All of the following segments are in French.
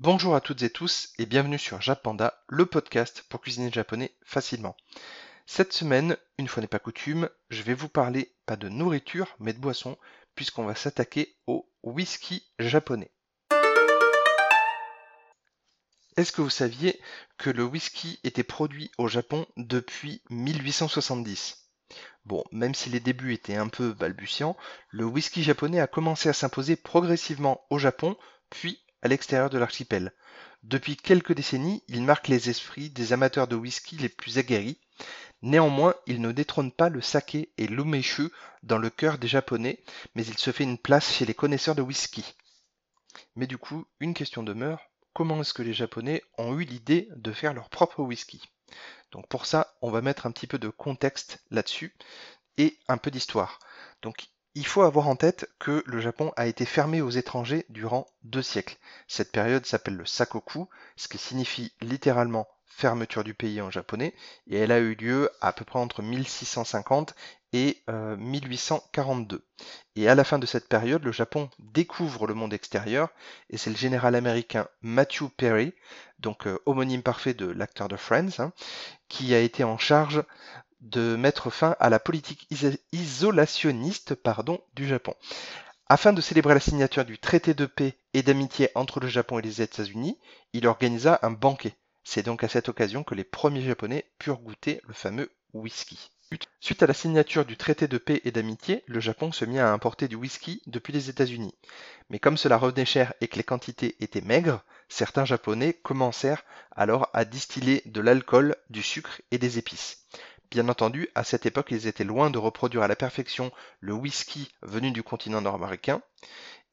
Bonjour à toutes et tous et bienvenue sur Japanda, le podcast pour cuisiner japonais facilement. Cette semaine, une fois n'est pas coutume, je vais vous parler pas de nourriture mais de boisson puisqu'on va s'attaquer au whisky japonais. Est-ce que vous saviez que le whisky était produit au Japon depuis 1870 Bon, même si les débuts étaient un peu balbutiants, le whisky japonais a commencé à s'imposer progressivement au Japon, puis à l'extérieur de l'archipel. Depuis quelques décennies, il marque les esprits des amateurs de whisky les plus aguerris. Néanmoins, il ne détrône pas le saké et l'umeshu dans le cœur des Japonais, mais il se fait une place chez les connaisseurs de whisky. Mais du coup, une question demeure, comment est-ce que les Japonais ont eu l'idée de faire leur propre whisky? Donc pour ça, on va mettre un petit peu de contexte là-dessus et un peu d'histoire. Donc il faut avoir en tête que le Japon a été fermé aux étrangers durant deux siècles. Cette période s'appelle le Sakoku, ce qui signifie littéralement fermeture du pays en japonais, et elle a eu lieu à peu près entre 1650 et 1842. Euh, et à la fin de cette période, le Japon découvre le monde extérieur, et c'est le général américain Matthew Perry, donc euh, homonyme parfait de l'acteur de Friends, hein, qui a été en charge de mettre fin à la politique isolationniste du Japon. Afin de célébrer la signature du traité de paix et d'amitié entre le Japon et les États-Unis, il organisa un banquet. C'est donc à cette occasion que les premiers Japonais purent goûter le fameux whisky. Suite à la signature du traité de paix et d'amitié, le Japon se mit à importer du whisky depuis les États-Unis. Mais comme cela revenait cher et que les quantités étaient maigres, certains Japonais commencèrent alors à distiller de l'alcool, du sucre et des épices. Bien entendu, à cette époque, ils étaient loin de reproduire à la perfection le whisky venu du continent nord-américain,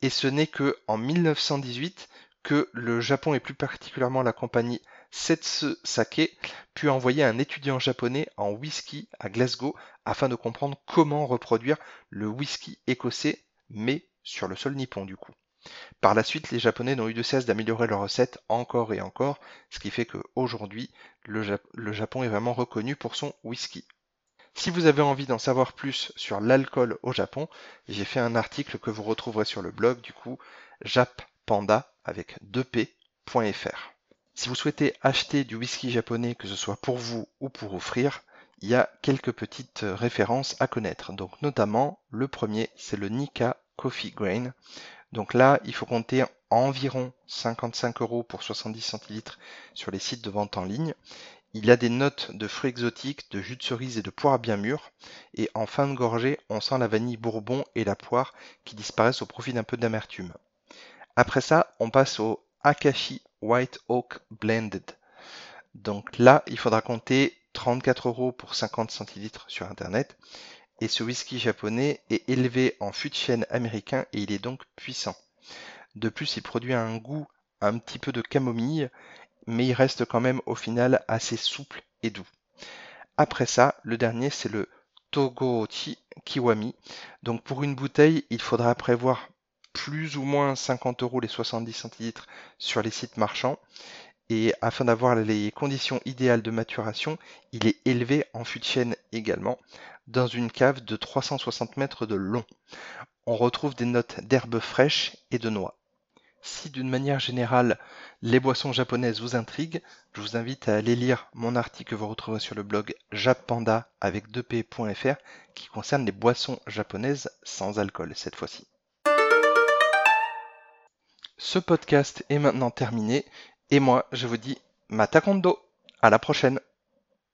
et ce n'est que en 1918 que le Japon et plus particulièrement la compagnie Setsu Sake put envoyer un étudiant japonais en whisky à Glasgow afin de comprendre comment reproduire le whisky écossais, mais sur le sol nippon du coup. Par la suite, les Japonais n'ont eu de cesse d'améliorer leurs recettes encore et encore, ce qui fait qu'aujourd'hui, le, le Japon est vraiment reconnu pour son whisky. Si vous avez envie d'en savoir plus sur l'alcool au Japon, j'ai fait un article que vous retrouverez sur le blog du coup jappanda avec 2p.fr. Si vous souhaitez acheter du whisky japonais, que ce soit pour vous ou pour offrir, il y a quelques petites références à connaître. Donc notamment, le premier, c'est le Nika Coffee Grain. Donc là, il faut compter environ 55 euros pour 70 centilitres sur les sites de vente en ligne. Il a des notes de fruits exotiques, de jus de cerise et de poire bien mûres. Et en fin de gorgée, on sent la vanille bourbon et la poire qui disparaissent au profit d'un peu d'amertume. Après ça, on passe au Akashi White Oak Blended. Donc là, il faudra compter 34 euros pour 50 centilitres sur Internet. Et ce whisky japonais est élevé en fût de chêne américain et il est donc puissant. De plus, il produit un goût un petit peu de camomille, mais il reste quand même au final assez souple et doux. Après ça, le dernier, c'est le Togochi Kiwami. Donc pour une bouteille, il faudra prévoir plus ou moins 50 euros les 70 centilitres sur les sites marchands. Et afin d'avoir les conditions idéales de maturation, il est élevé en fût de chêne également dans une cave de 360 mètres de long. On retrouve des notes d'herbes fraîches et de noix. Si d'une manière générale les boissons japonaises vous intriguent, je vous invite à aller lire mon article que vous retrouverez sur le blog jappanda avec 2p.fr qui concerne les boissons japonaises sans alcool cette fois-ci. Ce podcast est maintenant terminé et moi je vous dis matakondo. À la prochaine.